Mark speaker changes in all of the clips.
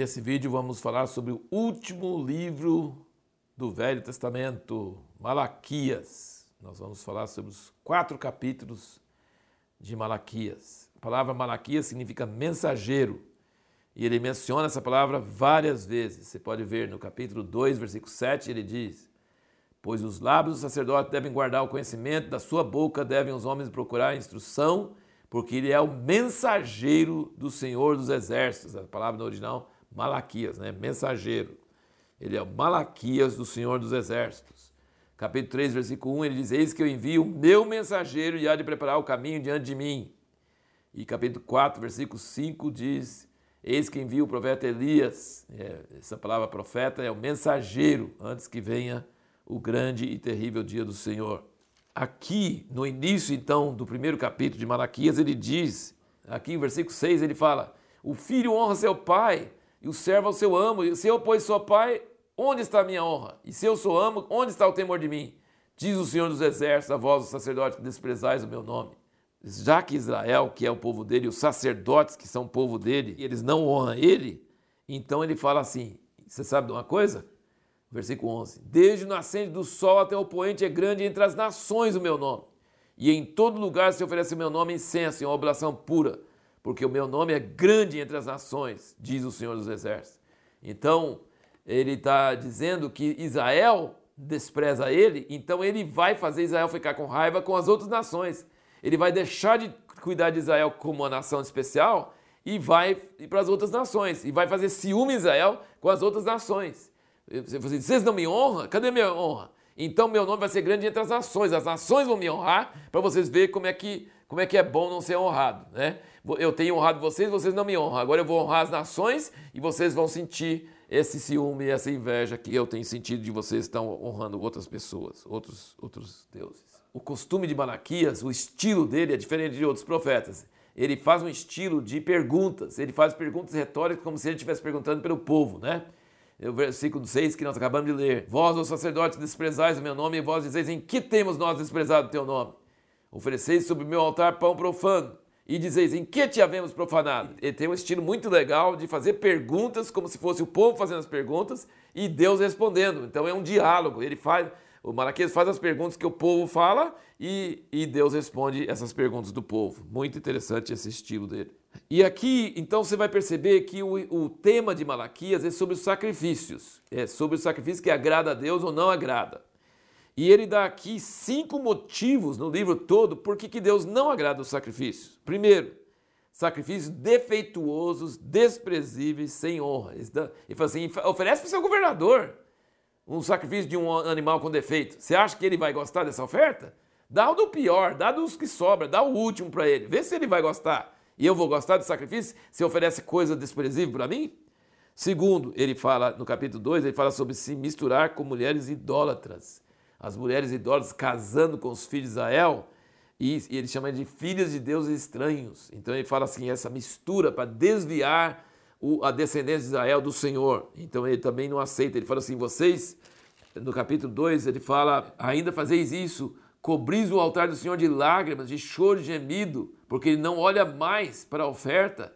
Speaker 1: Nesse vídeo vamos falar sobre o último livro do Velho Testamento, Malaquias. Nós vamos falar sobre os quatro capítulos de Malaquias. A palavra Malaquias significa mensageiro. E ele menciona essa palavra várias vezes. Você pode ver no capítulo 2, versículo 7, ele diz: Pois os lábios do sacerdote devem guardar o conhecimento, da sua boca devem os homens procurar a instrução, porque ele é o mensageiro do Senhor dos Exércitos. A palavra no original, Malaquias, né? Mensageiro. Ele é o Malaquias do Senhor dos Exércitos. Capítulo 3, versículo 1, ele diz: Eis que eu envio o meu mensageiro e há de preparar o caminho diante de mim. E capítulo 4, versículo 5 diz: Eis que envia o profeta Elias. É, essa palavra profeta é o mensageiro, antes que venha o grande e terrível dia do Senhor. Aqui, no início então do primeiro capítulo de Malaquias, ele diz, aqui em versículo 6, ele fala: O filho honra seu pai e o servo ao seu amo. E se eu, pois, sou pai, onde está a minha honra? E se eu sou amo, onde está o temor de mim? Diz o Senhor dos Exércitos, a voz do sacerdote que desprezais o meu nome já que Israel, que é o povo dele, os sacerdotes que são o povo dele, eles não honram ele, então ele fala assim: você sabe de uma coisa? Versículo 11: Desde o nascente do sol até o poente é grande entre as nações o meu nome, e em todo lugar se oferece o meu nome incenso, em uma oblação pura, porque o meu nome é grande entre as nações, diz o Senhor dos Exércitos. Então, ele está dizendo que Israel despreza ele, então ele vai fazer Israel ficar com raiva com as outras nações ele vai deixar de cuidar de Israel como uma nação especial e vai para as outras nações. E vai fazer ciúme Israel com as outras nações. Vocês não me honram? Cadê minha honra? Então meu nome vai ser grande entre as nações. As nações vão me honrar para vocês verem como é que como é que é bom não ser honrado, né? Eu tenho honrado vocês, vocês não me honram. Agora eu vou honrar as nações e vocês vão sentir esse ciúme, essa inveja que eu tenho sentido de vocês estão honrando outras pessoas, outros outros deuses o costume de Malaquias, o estilo dele é diferente de outros profetas. Ele faz um estilo de perguntas, ele faz perguntas retóricas como se ele estivesse perguntando pelo povo, né? O versículo 6 que nós acabamos de ler. Vós, os sacerdotes, desprezais o meu nome, e vós dizeis, em que temos nós desprezado o teu nome? Ofereceis sobre o meu altar pão profano, e dizeis, em que te havemos profanado? Ele tem um estilo muito legal de fazer perguntas, como se fosse o povo fazendo as perguntas, e Deus respondendo. Então é um diálogo, ele faz o Malaquias faz as perguntas que o povo fala e, e Deus responde essas perguntas do povo. Muito interessante esse estilo dele. E aqui, então, você vai perceber que o, o tema de Malaquias é sobre os sacrifícios. É sobre o sacrifício que agrada a Deus ou não agrada. E ele dá aqui cinco motivos no livro todo por que Deus não agrada os sacrifícios. Primeiro, sacrifícios defeituosos, desprezíveis, sem honra. Ele fala assim: oferece para o seu governador um sacrifício de um animal com defeito, você acha que ele vai gostar dessa oferta? Dá o do pior, dá dos que sobra, dá o último para ele, vê se ele vai gostar. E eu vou gostar do sacrifício se oferece coisa desprezível para mim? Segundo, ele fala no capítulo 2, ele fala sobre se misturar com mulheres idólatras. As mulheres idólatras casando com os filhos de Israel, e ele chama de filhas de deuses estranhos. Então ele fala assim, essa mistura para desviar o, a descendência de Israel do Senhor. Então ele também não aceita. Ele fala assim: vocês, no capítulo 2, ele fala: ainda fazeis isso, cobris o altar do Senhor de lágrimas, de choro e gemido, porque ele não olha mais para a oferta,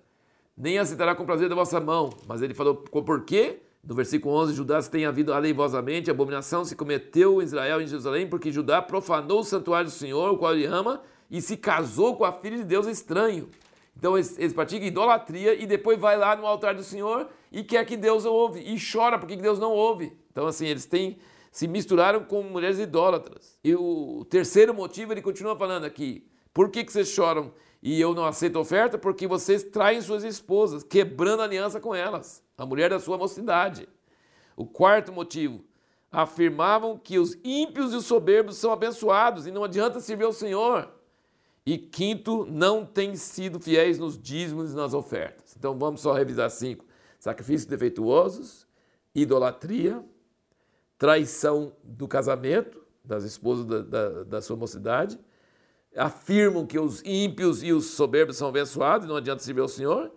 Speaker 1: nem aceitará com prazer da vossa mão. Mas ele falou: por quê? No versículo 11, Judá tem havido aleivosamente, abominação se cometeu em Israel e em Jerusalém, porque Judá profanou o santuário do Senhor, o qual ele ama, e se casou com a filha de Deus estranho. Então eles, praticam idolatria e depois vai lá no altar do Senhor e quer que Deus ouve e chora porque Deus não ouve. Então assim, eles têm se misturaram com mulheres idólatras. E o terceiro motivo ele continua falando aqui: por que, que vocês choram e eu não aceito oferta? Porque vocês traem suas esposas, quebrando aliança com elas, a mulher da sua mocidade. O quarto motivo, afirmavam que os ímpios e os soberbos são abençoados e não adianta servir ao Senhor. E quinto, não têm sido fiéis nos dízimos e nas ofertas. Então vamos só revisar cinco: sacrifícios defeituosos, idolatria, traição do casamento das esposas da, da, da sua mocidade, afirmam que os ímpios e os soberbos são abençoados, não adianta servir ao Senhor,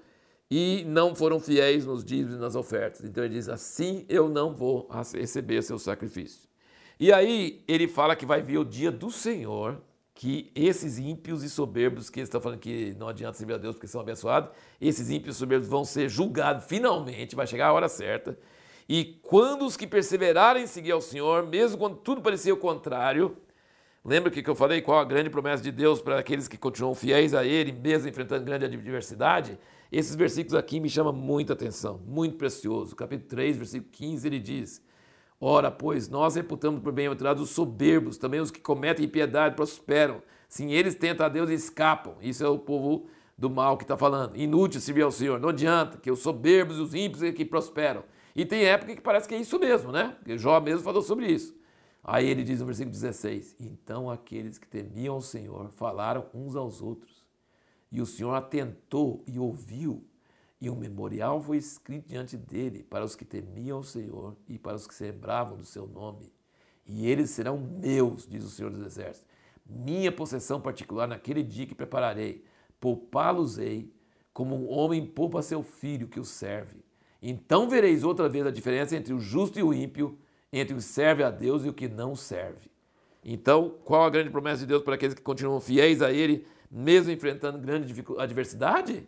Speaker 1: e não foram fiéis nos dízimos e nas ofertas. Então ele diz: assim eu não vou receber seu sacrifício. E aí ele fala que vai vir o dia do Senhor que esses ímpios e soberbos, que eles estão falando que não adianta servir a Deus porque são abençoados, esses ímpios e soberbos vão ser julgados finalmente, vai chegar a hora certa. E quando os que perseverarem em seguir ao Senhor, mesmo quando tudo parecia o contrário, lembra que eu falei qual a grande promessa de Deus para aqueles que continuam fiéis a Ele, mesmo enfrentando grande adversidade? Esses versículos aqui me chamam muita atenção, muito precioso. Capítulo 3, versículo 15, ele diz: Ora, pois, nós reputamos por bem-aventurados os soberbos, também os que cometem impiedade prosperam. Sim, eles tentam a Deus e escapam. Isso é o povo do mal que está falando. Inútil servir ao Senhor. Não adianta, que os soberbos e os ímpios é que prosperam. E tem época que parece que é isso mesmo, né? Jó mesmo falou sobre isso. Aí ele diz no versículo 16: Então aqueles que temiam o Senhor falaram uns aos outros, e o Senhor atentou e ouviu e um memorial foi escrito diante dele para os que temiam o Senhor e para os que lembravam do seu nome. E eles serão meus, diz o Senhor dos Exércitos, minha possessão particular naquele dia que prepararei. Poupá-los-ei como um homem poupa seu filho que o serve. Então vereis outra vez a diferença entre o justo e o ímpio, entre o que serve a Deus e o que não serve. Então, qual a grande promessa de Deus para aqueles que continuam fiéis a Ele, mesmo enfrentando grande adversidade?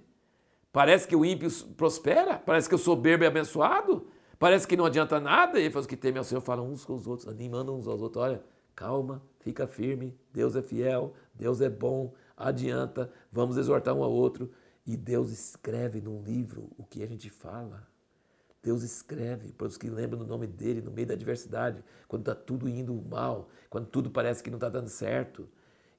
Speaker 1: Parece que o ímpio prospera, parece que o soberbo é abençoado, parece que não adianta nada. E ele fala, os que temem ao Senhor falam uns com os outros, animando uns aos outros. Olha, calma, fica firme, Deus é fiel, Deus é bom, adianta, vamos exortar um ao outro. E Deus escreve num livro o que a gente fala. Deus escreve para os que lembram do nome dele no meio da adversidade, quando está tudo indo mal, quando tudo parece que não está dando certo.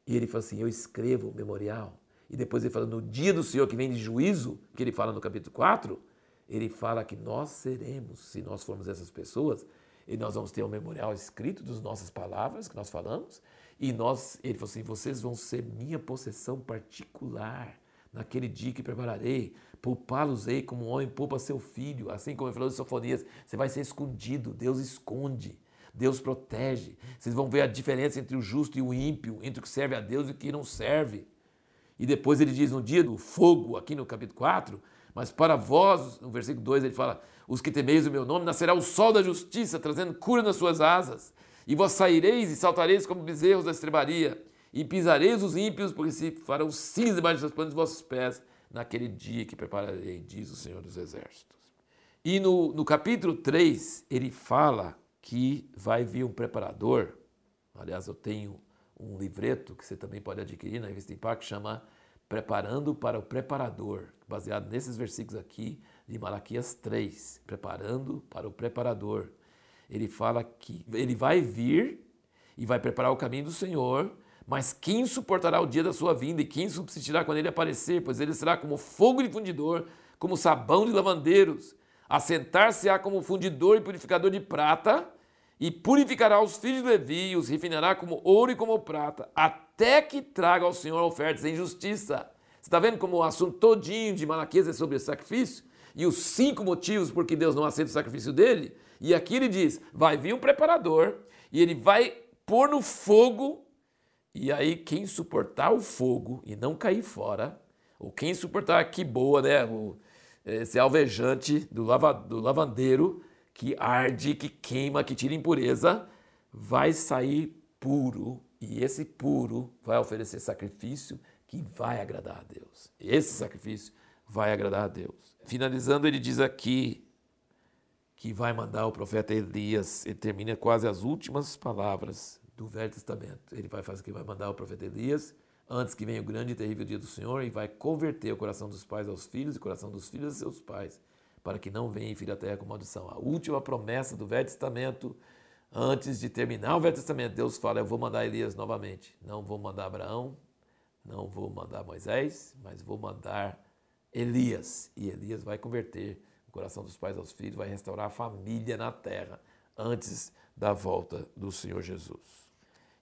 Speaker 1: E ele fala assim: Eu escrevo o memorial e depois ele fala no dia do Senhor que vem de juízo, que ele fala no capítulo 4, ele fala que nós seremos, se nós formos essas pessoas, e nós vamos ter um memorial escrito das nossas palavras que nós falamos, e nós, ele falou assim, vocês vão ser minha possessão particular naquele dia que prepararei, poupá-los-ei como um homem poupa seu filho, assim como ele falou de Sofonias, você vai ser escondido, Deus esconde, Deus protege, vocês vão ver a diferença entre o justo e o ímpio, entre o que serve a Deus e o que não serve. E depois ele diz no dia do fogo, aqui no capítulo 4, mas para vós, no versículo 2 ele fala: Os que temeis o meu nome, nascerá o sol da justiça, trazendo cura nas suas asas. E vós saireis e saltareis como bezerros da estrebaria, e pisareis os ímpios, porque se farão cinza debaixo das plantas dos vossos pés, naquele dia que prepararei, diz o Senhor dos Exércitos. E no, no capítulo 3, ele fala que vai vir um preparador. Aliás, eu tenho um livreto que você também pode adquirir na revista Impacto, chama Preparando para o Preparador, baseado nesses versículos aqui de Malaquias 3, Preparando para o Preparador. Ele fala que ele vai vir e vai preparar o caminho do Senhor, mas quem suportará o dia da sua vinda e quem subsistirá quando ele aparecer? Pois ele será como fogo de fundidor, como sabão de lavandeiros. Assentar-se-á como fundidor e purificador de prata, e purificará os filhos de Levi e os refinará como ouro e como prata, até que traga ao Senhor ofertas em justiça. Você está vendo como o assunto todinho de Malaquias é sobre sacrifício? E os cinco motivos por que Deus não aceita o sacrifício dele? E aqui ele diz: vai vir um preparador e ele vai pôr no fogo, e aí quem suportar o fogo e não cair fora, ou quem suportar que boa, né? O, esse alvejante do, lava, do lavandeiro, que arde, que queima, que tira impureza, vai sair puro e esse puro vai oferecer sacrifício que vai agradar a Deus. Esse sacrifício vai agradar a Deus. Finalizando, ele diz aqui que vai mandar o profeta Elias, ele termina quase as últimas palavras do Velho Testamento. Ele vai fazer que vai mandar o profeta Elias antes que venha o grande e terrível dia do Senhor e vai converter o coração dos pais aos filhos e o coração dos filhos a seus pais para que não venha filho a terra com maldição. A última promessa do Velho Testamento, antes de terminar o Velho Testamento, Deus fala: Eu vou mandar Elias novamente. Não vou mandar Abraão, não vou mandar Moisés, mas vou mandar Elias. E Elias vai converter o coração dos pais aos filhos, vai restaurar a família na terra antes da volta do Senhor Jesus.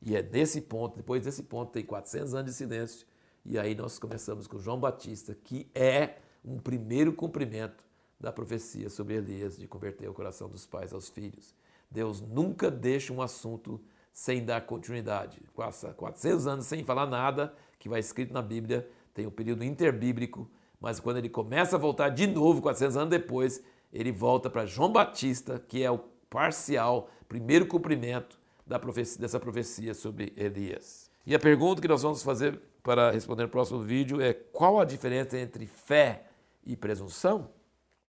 Speaker 1: E é nesse ponto, depois desse ponto, tem 400 anos de silêncio. E aí nós começamos com João Batista, que é um primeiro cumprimento da profecia sobre Elias de converter o coração dos pais aos filhos. Deus nunca deixa um assunto sem dar continuidade. Passa 400 anos sem falar nada que vai escrito na Bíblia, tem o um período interbíblico, mas quando ele começa a voltar de novo, 400 anos depois, ele volta para João Batista, que é o parcial, primeiro cumprimento da profecia, dessa profecia sobre Elias. E a pergunta que nós vamos fazer para responder no próximo vídeo é qual a diferença entre fé e presunção?